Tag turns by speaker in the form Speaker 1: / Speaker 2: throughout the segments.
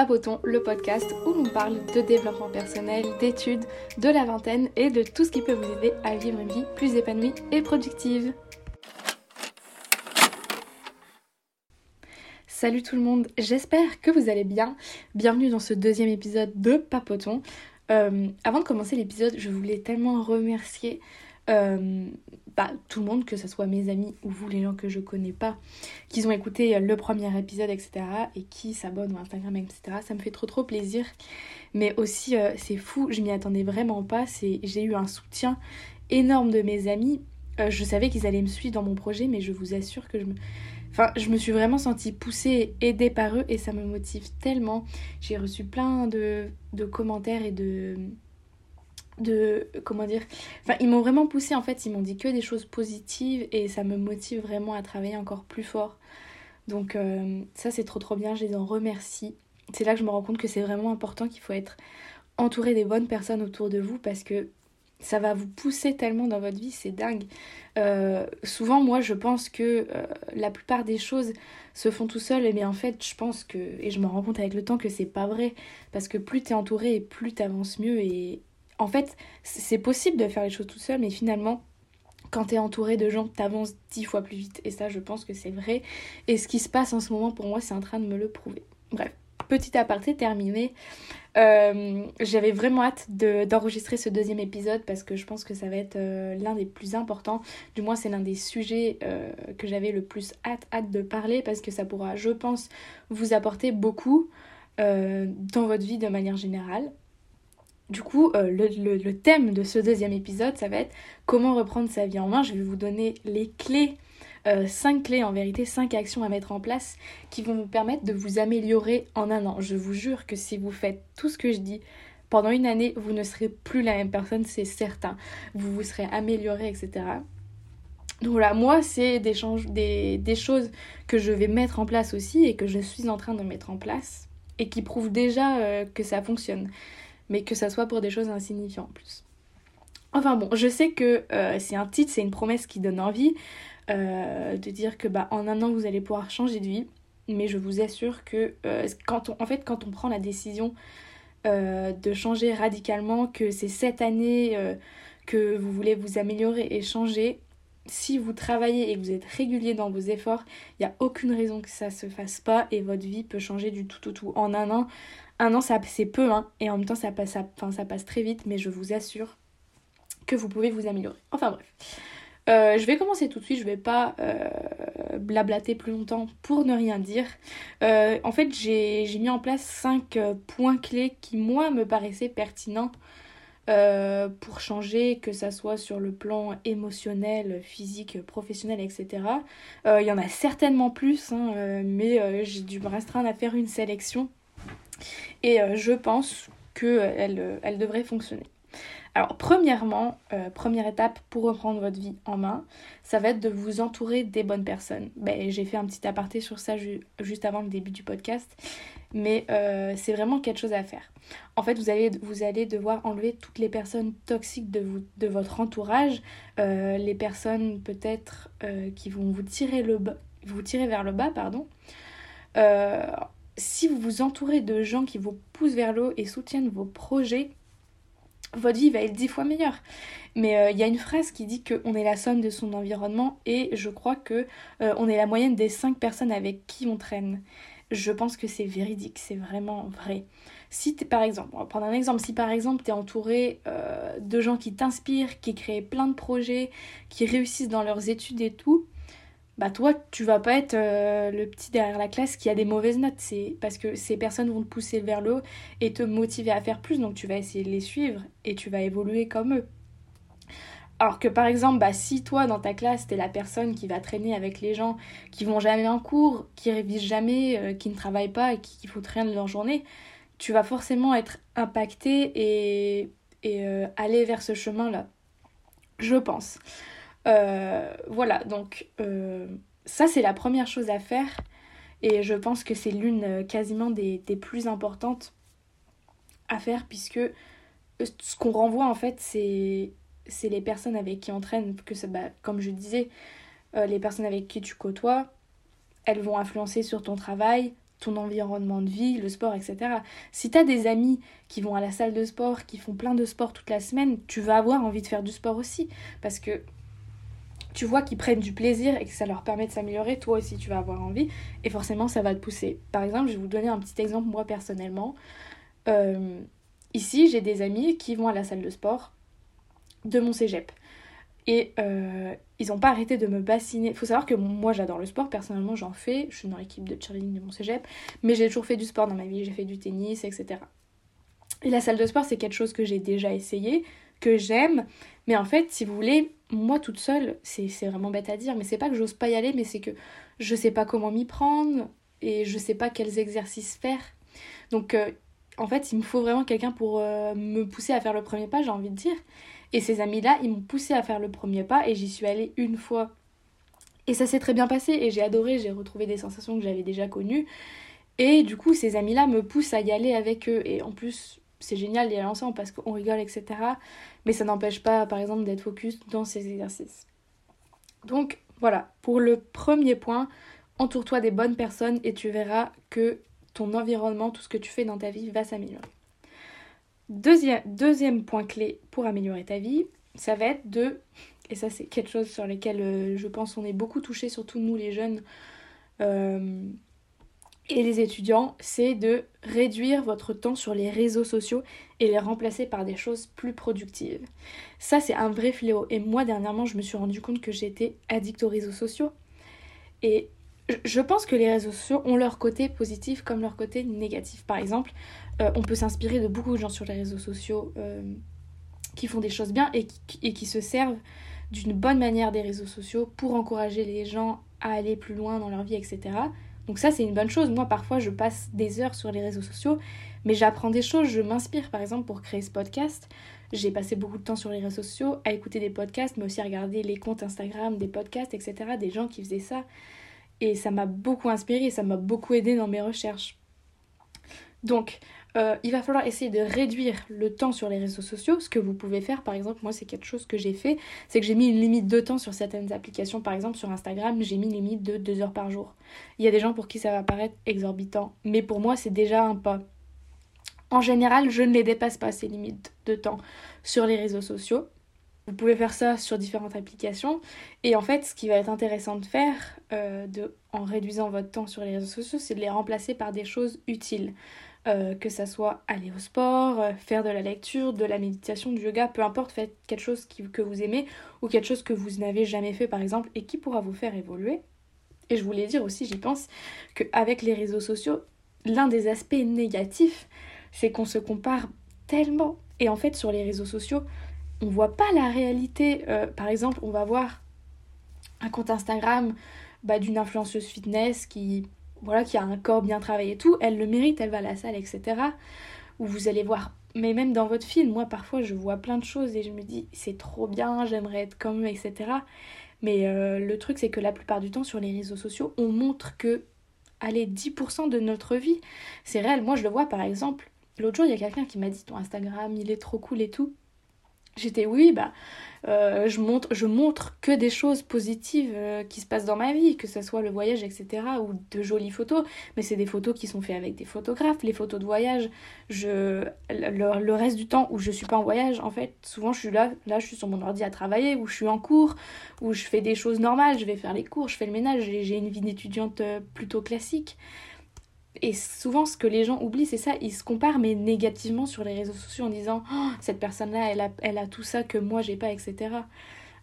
Speaker 1: Papoton, le podcast où on parle de développement personnel, d'études, de la vingtaine et de tout ce qui peut vous aider à vivre une vie plus épanouie et productive. Salut tout le monde, j'espère que vous allez bien. Bienvenue dans ce deuxième épisode de Papoton. Euh, avant de commencer l'épisode, je voulais tellement remercier euh, bah, tout le monde, que ce soit mes amis ou vous, les gens que je connais pas, qui ont écouté le premier épisode, etc. et qui s'abonnent à Instagram, etc. Ça me fait trop trop plaisir. Mais aussi, euh, c'est fou, je m'y attendais vraiment pas. J'ai eu un soutien énorme de mes amis. Euh, je savais qu'ils allaient me suivre dans mon projet, mais je vous assure que je me. Enfin, je me suis vraiment sentie poussée, aidée par eux et ça me motive tellement. J'ai reçu plein de, de commentaires et de, de comment dire enfin ils m'ont vraiment poussé en fait ils m'ont dit que des choses positives et ça me motive vraiment à travailler encore plus fort donc euh, ça c'est trop trop bien je les en remercie c'est là que je me rends compte que c'est vraiment important qu'il faut être entouré des bonnes personnes autour de vous parce que ça va vous pousser tellement dans votre vie, c'est dingue. Euh, souvent, moi, je pense que euh, la plupart des choses se font tout seul, mais en fait, je pense que, et je me rends compte avec le temps que c'est pas vrai, parce que plus t'es entouré et plus t'avances mieux, et, en fait, c'est possible de faire les choses tout seul, mais finalement, quand tu es entouré de gens, t'avances dix fois plus vite. Et ça, je pense que c'est vrai. Et ce qui se passe en ce moment, pour moi, c'est en train de me le prouver. Bref, petit aparté terminé. Euh, j'avais vraiment hâte d'enregistrer ce deuxième épisode parce que je pense que ça va être euh, l'un des plus importants. Du moins, c'est l'un des sujets euh, que j'avais le plus hâte, hâte de parler parce que ça pourra, je pense, vous apporter beaucoup dans votre vie de manière générale. Du coup, euh, le, thème de ce deuxième épisode, ça va être comment reprendre sa vie en main. Je vais vous donner les clés, 5 euh, clés en vérité, 5 actions à mettre en place qui vont vous permettre de vous améliorer en un an. Je vous jure que si vous faites tout ce que je dis pendant une année, vous ne serez plus la même personne, c'est certain. Vous vous serez amélioré, etc. Donc voilà, moi, c'est des choses que je vais mettre en place aussi et que je suis en train de mettre en place et qui prouvent déjà euh, que ça fonctionne mais que ça soit pour des choses insignifiantes en plus. Enfin bon, je sais que euh, c'est un titre, c'est une promesse qui donne envie euh, de dire que bah en un an vous allez pouvoir changer de vie, mais je vous assure que euh, quand on, en fait quand on prend la décision de changer radicalement, que c'est cette année que vous voulez vous améliorer et changer, si vous travaillez et que vous êtes régulier dans vos efforts, il n'y a aucune raison que ça se fasse pas et votre vie peut changer du tout au tout, tout en un an un an, c'est peu, hein, et en même temps, ça passe, passe très vite, mais je vous assure que vous pouvez vous améliorer. Enfin bref. Euh, je vais commencer tout de suite, je vais pas euh, blablater plus longtemps pour ne rien dire. Euh, en fait, j'ai mis en place 5 points clés qui, moi, me paraissaient pertinents pour changer, que ça soit sur le plan émotionnel, physique, professionnel, etc. Il y en a certainement plus, hein, mais j'ai dû me restreindre à faire une sélection et euh, je pense qu'elle euh, elle devrait fonctionner. Alors premièrement, euh, première étape pour reprendre votre vie en main, ça va être de vous entourer des bonnes personnes. Ben, J'ai fait un petit aparté sur ça juste avant le début du podcast, mais c'est vraiment quelque chose à faire. En fait, vous allez, vous allez devoir enlever toutes les personnes toxiques de, vous, de votre entourage, les personnes peut-être qui vont vous tirer, le vous tirer vers le bas. pardon si vous vous entourez de gens qui vous poussent vers l'eau et soutiennent vos projets, votre vie va être dix fois meilleure. Mais il euh, y a une phrase qui dit qu'on est la somme de son environnement et je crois que euh, on est la moyenne des cinq personnes avec qui on traîne. Je pense que c'est véridique, c'est vraiment vrai. Si par exemple, on va prendre un exemple, si par exemple tu es entouré euh, de gens qui t'inspirent, qui créent plein de projets, qui réussissent dans leurs études et tout, bah toi tu vas pas être euh, le petit derrière la classe qui a des mauvaises notes. C'est parce que ces personnes vont te pousser vers le haut et te motiver à faire plus. Donc tu vas essayer de les suivre et tu vas évoluer comme eux. Alors que par exemple bah si toi dans ta classe t'es la personne qui va traîner avec les gens qui vont jamais en cours qui révisent jamais euh, qui ne travaillent pas et qui, foutent rien de leur journée tu vas forcément être impacté et, et euh, aller vers ce chemin là je pense voilà, donc euh, ça c'est la première chose à faire et je pense que c'est l'une euh, quasiment des, plus importantes à faire puisque ce qu'on renvoie en fait c'est les personnes avec qui on traîne, que ça, bah, comme je disais, les personnes avec qui tu côtoies, elles vont influencer sur ton travail, ton environnement de vie, le sport, etc. Si tu as des amis qui vont à la salle de sport, qui font plein de sport toute la semaine, tu vas avoir envie de faire du sport aussi. Parce que tu vois qu'ils prennent du plaisir et que ça leur permet de s'améliorer, toi aussi tu vas avoir envie. Et forcément, ça va te pousser. Par exemple, je vais vous donner un petit exemple, moi personnellement. Euh, ici, j'ai des amis qui vont à la salle de sport de mon cégep. Et euh, ils n'ont pas arrêté de me bassiner. Faut savoir que moi j'adore le sport, personnellement j'en fais. Je suis dans l'équipe de cheerleading de mon cégep. Mais j'ai toujours fait du sport dans ma vie. J'ai fait du tennis, etc. Et la salle de sport, c'est quelque chose que j'ai déjà essayé, que j'aime. Mais en fait, si vous voulez, moi toute seule, c'est vraiment bête à dire, mais c'est pas que j'ose pas y aller, mais c'est que je sais pas comment m'y prendre et je sais pas quels exercices faire. Donc euh, en fait, il me faut vraiment quelqu'un pour euh, me pousser à faire le premier pas, j'ai envie de dire. Et ces amis-là, ils m'ont poussé à faire le premier pas et j'y suis allée une fois. Et ça s'est très bien passé et j'ai adoré, j'ai retrouvé des sensations que j'avais déjà connues. Et du coup, ces amis-là me poussent à y aller avec eux. Et en plus, c'est génial d'y aller ensemble parce qu'on rigole, etc. Mais ça n'empêche pas, par exemple, d'être focus dans ces exercices. Donc voilà, pour le premier point, entoure-toi des bonnes personnes et tu verras que ton environnement, tout ce que tu fais dans ta vie va s'améliorer. Deuxième, deuxième point clé pour améliorer ta vie, ça va être de, et ça c'est quelque chose sur lequel euh, je pense on est beaucoup touché, surtout nous les jeunes euh, et les étudiants, c'est de réduire votre temps sur les réseaux sociaux et les remplacer par des choses plus productives. Ça c'est un vrai fléau. Et moi dernièrement je me suis rendu compte que j'étais addict aux réseaux sociaux. Et je pense que les réseaux sociaux ont leur côté positif comme leur côté négatif. Par exemple, euh, on peut s'inspirer de beaucoup de gens sur les réseaux sociaux euh, qui font des choses bien et qui, se servent d'une bonne manière des réseaux sociaux pour encourager les gens à aller plus loin dans leur vie, etc. Donc ça, c'est une bonne chose. Moi, parfois, je passe des heures sur les réseaux sociaux, mais j'apprends des choses, je m'inspire, par exemple, pour créer ce podcast. J'ai passé beaucoup de temps sur les réseaux sociaux à écouter des podcasts, mais aussi à regarder les comptes Instagram, des podcasts, etc., des gens qui faisaient ça. Et ça m'a beaucoup inspiré, ça m'a beaucoup aidé dans mes recherches. Donc, euh, il va falloir essayer de réduire le temps sur les réseaux sociaux. Ce que vous pouvez faire, par exemple, moi c'est quelque chose que j'ai fait, c'est que j'ai mis une limite de temps sur certaines applications. Par exemple, sur Instagram, j'ai mis une limite de 2 heures par jour. Il y a des gens pour qui ça va paraître exorbitant, mais pour moi c'est déjà un pas. En général, je ne les dépasse pas ces limites de temps sur les réseaux sociaux. Vous pouvez faire ça sur différentes applications. Et en fait, ce qui va être intéressant de faire euh, en réduisant votre temps sur les réseaux sociaux, c'est de les remplacer par des choses utiles. Euh, que ça soit aller au sport, euh, faire de la lecture, de la méditation, du yoga, peu importe, faites quelque chose que vous aimez ou quelque chose que vous n'avez jamais fait par exemple et qui pourra vous faire évoluer. Et je voulais dire aussi, j'y pense, qu'avec les réseaux sociaux, l'un des aspects négatifs, c'est qu'on se compare tellement. Et en fait, sur les réseaux sociaux, on voit pas la réalité. Euh, par exemple, on va voir un compte Instagram bah, d'une influenceuse fitness qui voilà, qui a un corps bien travaillé et tout, elle le mérite, elle va à la salle, etc. Où vous allez voir, mais même dans votre film, moi parfois je vois plein de choses et je me dis c'est trop bien, j'aimerais être comme eux, etc. Mais euh, le truc c'est que la plupart du temps sur les réseaux sociaux, on montre que, allez, 10% de notre vie, c'est réel. Moi je le vois par exemple, l'autre jour il y a quelqu'un qui m'a dit ton Instagram il est trop cool et tout. J'étais oui, bah euh, je, montre, je montre que des choses positives euh, qui se passent dans ma vie, que ce soit le voyage, etc. ou de jolies photos, mais c'est des photos qui sont faites avec des photographes. Les photos de voyage, je, le, reste du temps où je suis pas en voyage, en fait, souvent je suis là, là je suis sur mon ordi à travailler, ou je suis en cours, ou je fais des choses normales, je vais faire les cours, je fais le ménage, j'ai une vie d'étudiante euh, plutôt classique. Et souvent, ce que les gens oublient, c'est ça, ils se comparent, mais négativement sur les réseaux sociaux en disant oh, cette personne-là, elle a, elle a tout ça que moi j'ai pas, etc.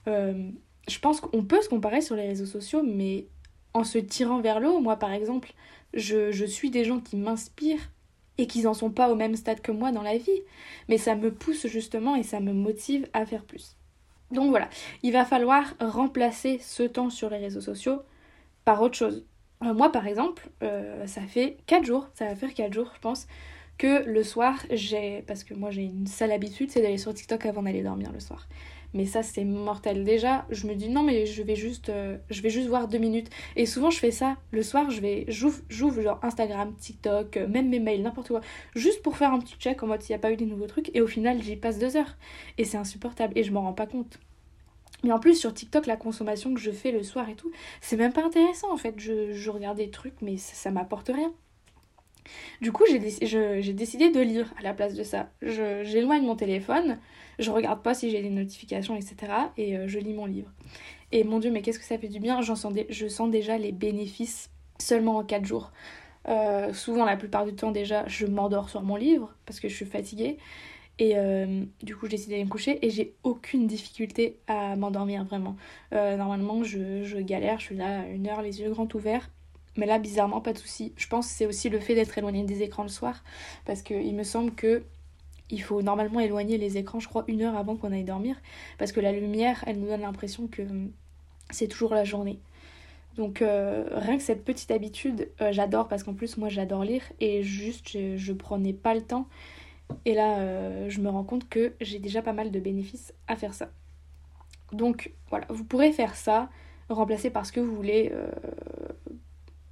Speaker 1: Euh, je pense qu'on peut se comparer sur les réseaux sociaux, mais en se tirant vers le haut. Moi, par exemple, je, je suis des gens qui m'inspirent et qui n'en sont pas au même stade que moi dans la vie. Mais ça me pousse justement et ça me motive à faire plus. Donc voilà, il va falloir remplacer ce temps sur les réseaux sociaux par autre chose. Euh, moi, par exemple, euh, ça fait 4 jours, ça va faire 4 jours, je pense, que le soir, j'ai. Parce que moi, j'ai une sale habitude, c'est d'aller sur TikTok avant d'aller dormir le soir. Mais ça, c'est mortel. Déjà, je me dis non, mais je vais juste, euh, je vais juste voir 2 minutes. Et souvent, je fais ça. Le soir, je vais. J'ouvre genre Instagram, TikTok, même mes mails, n'importe quoi. Juste pour faire un petit check en mode s'il n'y a pas eu des nouveaux trucs. Et au final, j'y passe 2 heures. Et c'est insupportable. Et je m'en rends pas compte. Mais en plus, sur TikTok, la consommation que je fais le soir et tout, c'est même pas intéressant en fait. Je, regarde des trucs, mais ça, m'apporte rien. Du coup, j'ai décidé de lire à la place de ça. J'éloigne mon téléphone, je regarde pas si j'ai des notifications, etc. Et euh, je lis mon livre. Et mon dieu, mais qu'est-ce que ça fait du bien? Sens Je sens déjà les bénéfices seulement en 4 jours. Euh, souvent, la plupart du temps, déjà, je m'endors sur mon livre parce que je suis fatiguée. Et euh, du coup, j'ai décidé d'aller me coucher et j'ai aucune difficulté à m'endormir vraiment. normalement, je, galère, je suis là une heure, les yeux grands ouverts. Mais là, bizarrement, pas de souci. Je pense que c'est aussi le fait d'être éloigné des écrans le soir. Parce qu'il me semble que il faut normalement éloigner les écrans, je crois, une heure avant qu'on aille dormir. Parce que la lumière, elle nous donne l'impression que hum, c'est toujours la journée. Donc euh, rien que cette petite habitude, euh, j'adore parce qu'en plus moi j'adore lire et juste je, je, prenais pas le temps. Et là euh, je me rends compte que j'ai déjà pas mal de bénéfices à faire ça. Donc voilà, vous pourrez faire ça, remplacer par ce que vous voulez,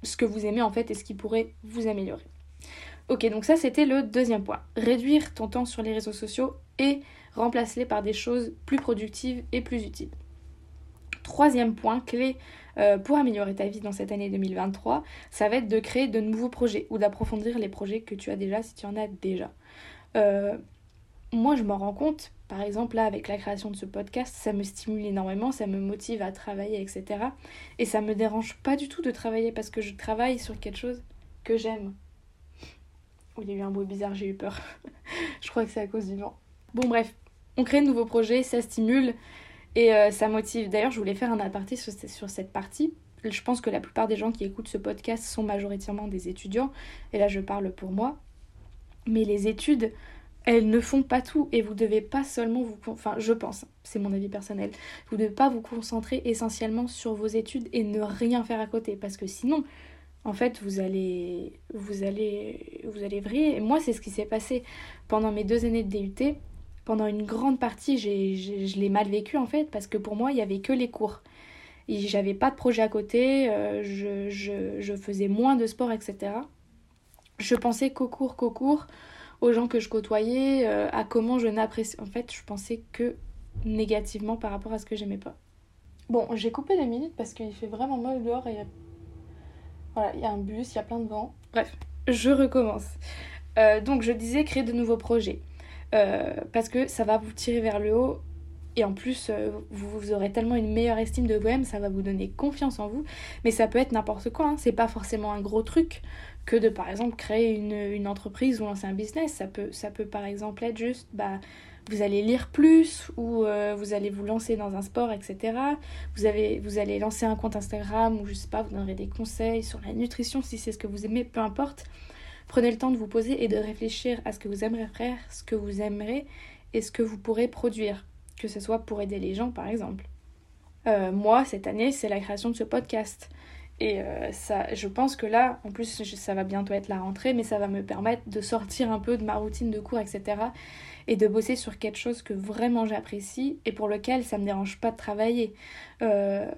Speaker 1: ce que vous aimez en fait et ce qui pourrait vous améliorer. Ok, donc ça c'était le deuxième point. Réduire ton temps sur les réseaux sociaux et remplacer-les par des choses plus productives et plus utiles. Troisième point clé euh, pour améliorer ta vie dans cette année 2023, ça va être de créer de nouveaux projets ou d'approfondir les projets que tu as déjà si tu en as déjà. Euh, moi je m'en rends compte, par exemple là avec la création de ce podcast, ça me stimule énormément, ça me motive à travailler, etc. Et ça me dérange pas du tout de travailler parce que je travaille sur quelque chose que j'aime. Oh, il y a eu un bruit bizarre, j'ai eu peur. je crois que c'est à cause du vent. Bon, bref, on crée de nouveaux projets, ça stimule et euh, ça motive. D'ailleurs, je voulais faire un aparté sur, sur cette partie. Je pense que la plupart des gens qui écoutent ce podcast sont majoritairement des étudiants. Et là, je parle pour moi. Mais les études, elles ne font pas tout et vous devez pas seulement vous enfin je pense c'est mon avis personnel vous devez pas vous concentrer essentiellement sur vos études et ne rien faire à côté parce que sinon en fait, vous allez, vous allez, vous allez vriller. Moi, c'est ce qui s'est passé pendant mes deux années de DUT. Pendant une grande partie, je l'ai mal vécu en fait, parce que pour moi, il n'y avait que les cours. J'avais pas de projet à côté, euh, je, faisais moins de sport, etc. Je pensais qu'au cours, qu'au cours, aux gens que je côtoyais, euh, à comment je n'apprécie. En fait, je pensais que négativement par rapport à ce que j'aimais pas. Bon, j'ai coupé des minutes parce qu'il fait vraiment mal dehors et voilà, il y a un bus, il y a plein de vent. Bref, je recommence. Euh, donc je disais créer de nouveaux projets. Euh, parce que ça va vous tirer vers le haut et en plus euh, vous, aurez tellement une meilleure estime de vous-même, ça va vous donner confiance en vous. Mais ça peut être n'importe quoi, hein. c'est pas forcément un gros truc que de par exemple créer une, entreprise ou lancer un business. Ça peut, ça peut par exemple être juste bah, vous allez lire plus ou euh, vous allez vous lancer dans un sport, etc. Vous, avez, vous allez lancer un compte Instagram ou je sais pas, vous donnerez des conseils sur la nutrition si c'est ce que vous aimez, peu importe. Prenez le temps de vous poser et de réfléchir à ce que vous aimeriez faire, ce que vous aimerez et ce que vous pourrez produire, que ce soit pour aider les gens par exemple. Euh, moi, cette année, c'est la création de ce podcast. Et euh, ça, je pense que là, en plus, ça va bientôt être la rentrée, mais ça va me permettre de sortir un peu de ma routine de cours, etc et de bosser sur quelque chose que vraiment j'apprécie et pour lequel ça me dérange pas de travailler. Euh,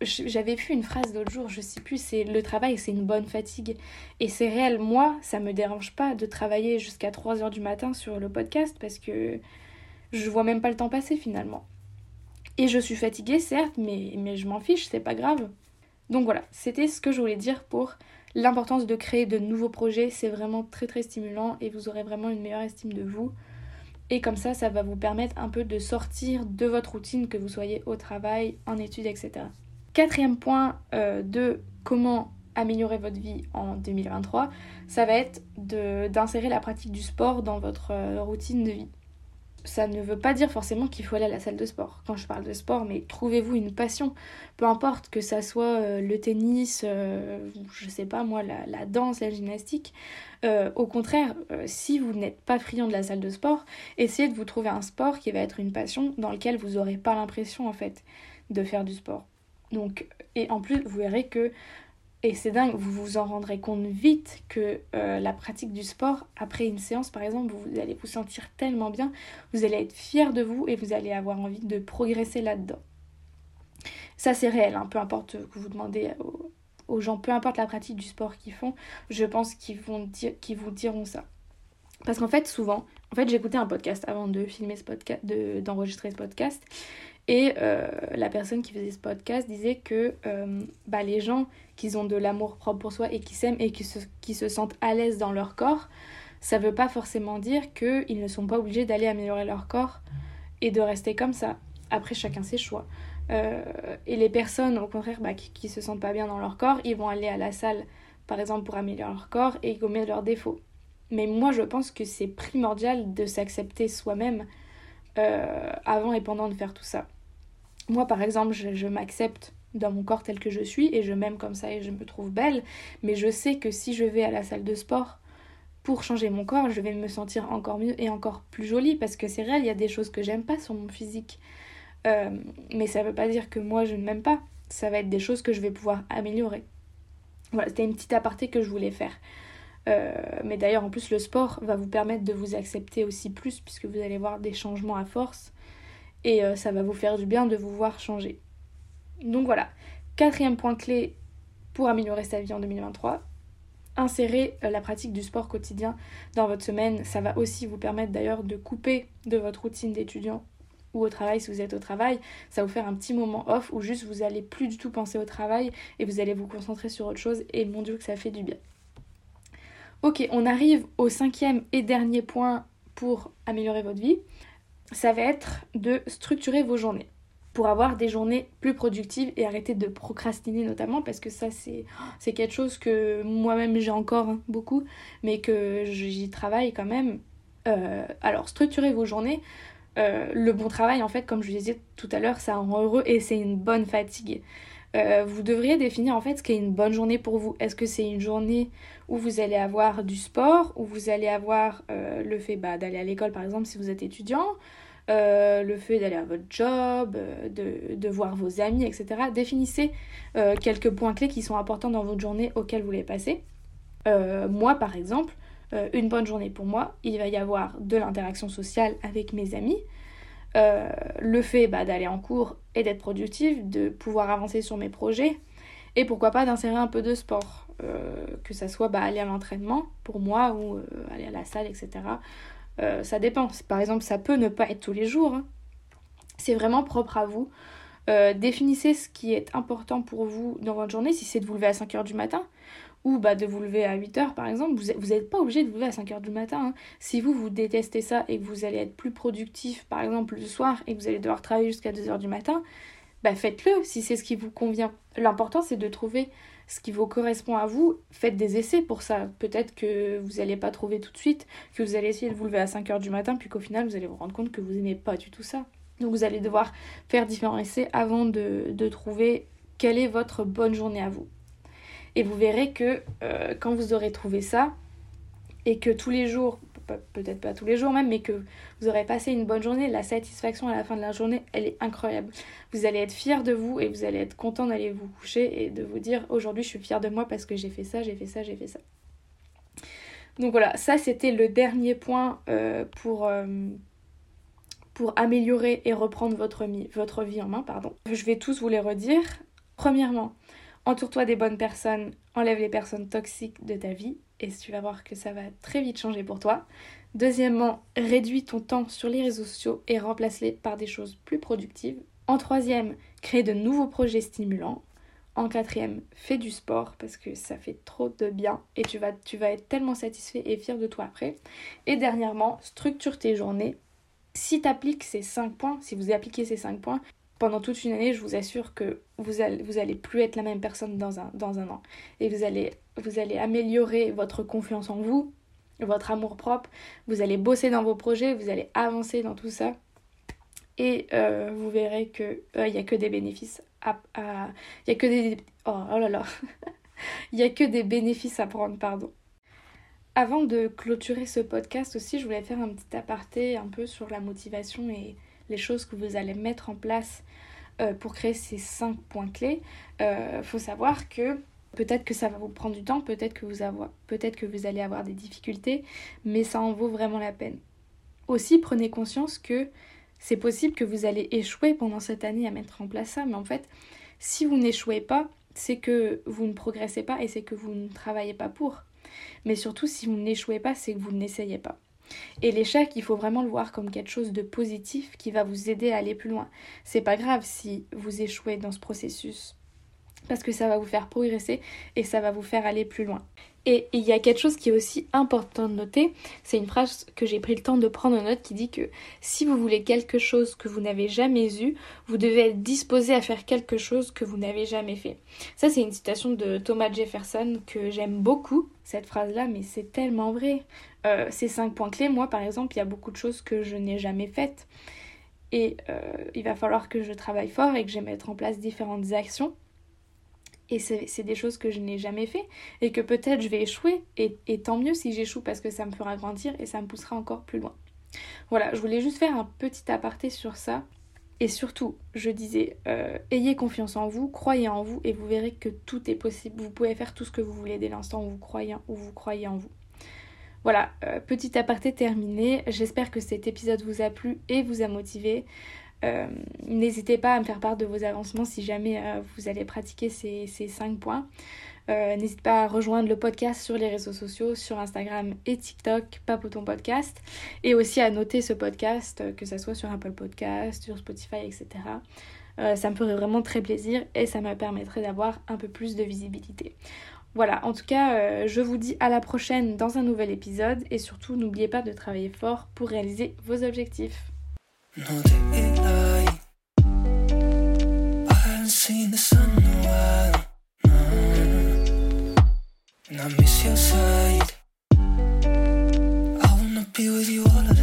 Speaker 1: j'avais vu une phrase l'autre jour, je sais plus, c'est le travail c'est une bonne fatigue. Et c'est réel, moi, ça me dérange pas de travailler jusqu'à 3h du matin sur le podcast parce que je vois même pas le temps passer finalement. Et je suis fatiguée, certes, mais, je m'en fiche, c'est pas grave. Donc voilà, c'était ce que je voulais dire pour l'importance de créer de nouveaux projets. C'est vraiment très très stimulant et vous aurez vraiment une meilleure estime de vous. Et comme ça, ça va vous permettre un peu de sortir de votre routine, que vous soyez au travail, en études, etc. Quatrième point euh, de comment améliorer votre vie en 2023, ça va être d'insérer la pratique du sport dans votre euh, routine de vie ça ne veut pas dire forcément qu'il faut aller à la salle de sport. Quand je parle de sport, mais trouvez-vous une passion. Peu importe que ça soit euh, le tennis, euh, je sais pas moi, la, danse, la gymnastique. Euh, au contraire, si vous n'êtes pas friand de la salle de sport, essayez de vous trouver un sport qui va être une passion dans lequel vous n'aurez pas l'impression en fait de faire du sport. Donc, et en plus, vous verrez que et c'est dingue, vous vous en rendrez compte vite que euh, la pratique du sport, après une séance par exemple, vous allez vous sentir tellement bien, vous allez être fier de vous et vous allez avoir envie de progresser là-dedans. Ça c'est réel, hein, peu importe que vous demandez aux, gens, peu importe la pratique du sport qu'ils font, je pense qu'ils qu'ils vous diront ça. Parce qu'en fait, souvent, en fait, j'écoutais un podcast avant de filmer ce podcast, d'enregistrer ce podcast, Et la personne qui faisait ce podcast disait que bah, les gens qui ont de l'amour propre pour soi et qui s'aiment et qui se, qui se sentent à l'aise dans leur corps, ça veut pas forcément dire qu'ils ne sont pas obligés d'aller améliorer leur corps et de rester comme ça. Après, chacun ses choix. Euh, et les personnes, au contraire, bah, qui, qui se sentent pas bien dans leur corps, ils vont aller à la salle, par exemple, pour améliorer leur corps et gommer leurs défauts. Mais moi, je pense que c'est primordial de s'accepter soi-même euh, avant et pendant de faire tout ça. Moi, par exemple, je m'accepte dans mon corps tel que je suis et je m'aime comme ça et je me trouve belle, mais je sais que si je vais à la salle de sport pour changer mon corps, je vais me sentir encore mieux et encore plus jolie parce que c'est réel, il y a des choses que j'aime pas sur mon physique. Euh, mais ça veut pas dire que moi je ne m'aime pas. Ça va être des choses que je vais pouvoir améliorer. Voilà, c'était une petite aparté que je voulais faire. Euh, mais d'ailleurs, en plus, le sport va vous permettre de vous accepter aussi plus, puisque vous allez voir des changements à force. Et euh, ça va vous faire du bien de vous voir changer. Donc voilà, quatrième point clé pour améliorer sa vie en 2023. Insérer la pratique du sport quotidien dans votre semaine. Ça va aussi vous permettre d'ailleurs de couper de votre routine d'étudiant ou au travail si vous êtes au travail, ça va vous faire un petit moment off où juste vous allez plus du tout penser au travail et vous allez vous concentrer sur autre chose et mon dieu que ça fait du bien. Ok, on arrive au cinquième et dernier point pour améliorer votre vie. Ça va être de structurer vos journées pour avoir des journées plus productives et arrêter de procrastiner notamment parce que ça c'est, c'est quelque chose que moi-même j'ai encore hein, beaucoup mais que j'y travaille quand même. Euh, alors structurer vos journées, euh, le bon travail, en fait, comme je vous disais tout à l'heure, ça rend heureux et c'est une bonne fatigue. Euh, vous devriez définir en fait ce qu'est une bonne journée pour vous. Est-ce que c'est une journée où vous allez avoir du sport, où vous allez avoir le fait bah, d'aller à l'école par exemple si vous êtes étudiant, le fait d'aller à votre job, de, de, voir vos amis, etc. Définissez quelques points clés qui sont importants dans votre journée auxquels vous les passez. moi par exemple, euh, une bonne journée pour moi, il va y avoir de l'interaction sociale avec mes amis, euh, le fait bah, d'aller en cours et d'être productive, de pouvoir avancer sur mes projets, et pourquoi pas d'insérer un peu de sport, euh, que ça soit bah, aller à l'entraînement pour moi ou aller à la salle, etc. ça dépend. Par exemple, ça peut ne pas être tous les jours. Hein. C'est vraiment propre à vous. définissez ce qui est important pour vous dans votre journée, si c'est de vous lever à 5h du matin ou bah, de vous lever à 8h par exemple, vous n'êtes pas obligé de vous lever à 5h du matin. Hein. Si vous, vous détestez ça et que vous allez être plus productif par exemple le soir et que vous allez devoir travailler jusqu'à 2h du matin, bah faites-le si c'est ce qui vous convient. L'important c'est de trouver ce qui vous correspond à vous. Faites des essais pour ça. Peut-être que vous n'allez pas trouver tout de suite, que vous allez essayer de vous lever à 5h du matin, puis qu'au final vous allez vous rendre compte que vous n'aimez pas du tout ça. Donc vous allez devoir faire différents essais avant de, de trouver quelle est votre bonne journée à vous. Et vous verrez que euh, quand vous aurez trouvé ça, et que tous les jours, peut-être pas tous les jours même, mais que vous aurez passé une bonne journée, la satisfaction à la fin de la journée, elle est incroyable. Vous allez être fier de vous et vous allez être content d'aller vous coucher et de vous dire aujourd'hui je suis fier de moi parce que j'ai fait ça, j'ai fait ça, j'ai fait ça. Donc voilà, ça c'était le dernier point euh, pour, euh, pour améliorer et reprendre votre, votre vie en main. Pardon. Je vais tous vous les redire. Premièrement, Entoure-toi des bonnes personnes, enlève les personnes toxiques de ta vie et tu vas voir que ça va très vite changer pour toi. Deuxièmement, réduis ton temps sur les réseaux sociaux et remplace-les par des choses plus productives. En troisième, crée de nouveaux projets stimulants. En quatrième, fais du sport parce que ça fait trop de bien et tu vas, tu vas être tellement satisfait et fier de toi après. Et dernièrement, structure tes journées. Si tu appliques ces 5 points, si vous appliquez ces 5 points, pendant toute une année, je vous assure que vous allez, vous allez plus être la même personne dans un, dans un an. Et vous allez, vous allez améliorer votre confiance en vous, votre amour propre, vous allez bosser dans vos projets, vous allez avancer dans tout ça. Et euh, vous verrez qu'il n'y euh, a que des bénéfices à... Il y a que des... Oh, oh là là Il n'y a que des bénéfices à prendre, pardon. Avant de clôturer ce podcast aussi, je voulais faire un petit aparté un peu sur la motivation et les choses que vous allez mettre en place euh, pour créer ces cinq points clés, il euh, faut savoir que peut-être que ça va vous prendre du temps, peut-être que, que vous allez avoir des difficultés, mais ça en vaut vraiment la peine. Aussi, prenez conscience que c'est possible que vous allez échouer pendant cette année à mettre en place ça, mais en fait, si vous n'échouez pas, c'est que vous ne progressez pas et c'est que vous ne travaillez pas pour. Mais surtout, si vous n'échouez pas, c'est que vous n'essayez pas. Et l'échec, il faut vraiment le voir comme quelque chose de positif qui va vous aider à aller plus loin. C'est pas grave si vous échouez dans ce processus parce que ça va vous faire progresser et ça va vous faire aller plus loin. Et il y a quelque chose qui est aussi important de noter, c'est une phrase que j'ai pris le temps de prendre en note qui dit que si vous voulez quelque chose que vous n'avez jamais eu, vous devez être disposé à faire quelque chose que vous n'avez jamais fait. Ça c'est une citation de Thomas Jefferson que j'aime beaucoup, cette phrase-là, mais c'est tellement vrai. Euh, ces cinq points clés, moi par exemple, il y a beaucoup de choses que je n'ai jamais faites. Et euh, il va falloir que je travaille fort et que je mette en place différentes actions et c'est des choses que je n'ai jamais fait et que peut-être je vais échouer. Et, tant mieux si j'échoue parce que ça me fera grandir et ça me poussera encore plus loin. Voilà, je voulais juste faire un petit aparté sur ça. Et surtout, je disais, euh, ayez confiance en vous, croyez en vous et vous verrez que tout est possible. Vous pouvez faire tout ce que vous voulez dès l'instant où vous croyez, où vous croyez en vous. Voilà, euh, petit aparté terminé. J'espère que cet épisode vous a plu et vous a motivé. Euh, n'hésitez pas à me faire part de vos avancements si jamais euh, vous allez pratiquer ces, ces 5 points. Euh, n'hésitez pas à rejoindre le podcast sur les réseaux sociaux, sur Instagram et TikTok, Papoton Podcast. Et aussi à noter ce podcast, que ce soit sur Apple Podcast, sur Spotify, etc. ça me ferait vraiment très plaisir et ça me permettrait d'avoir un peu plus de visibilité. Voilà, en tout cas, je vous dis à la prochaine dans un nouvel épisode et surtout n'oubliez pas de travailler fort pour réaliser vos objectifs. I haven't seen the sun in a while. And I miss your side. I wanna be with you.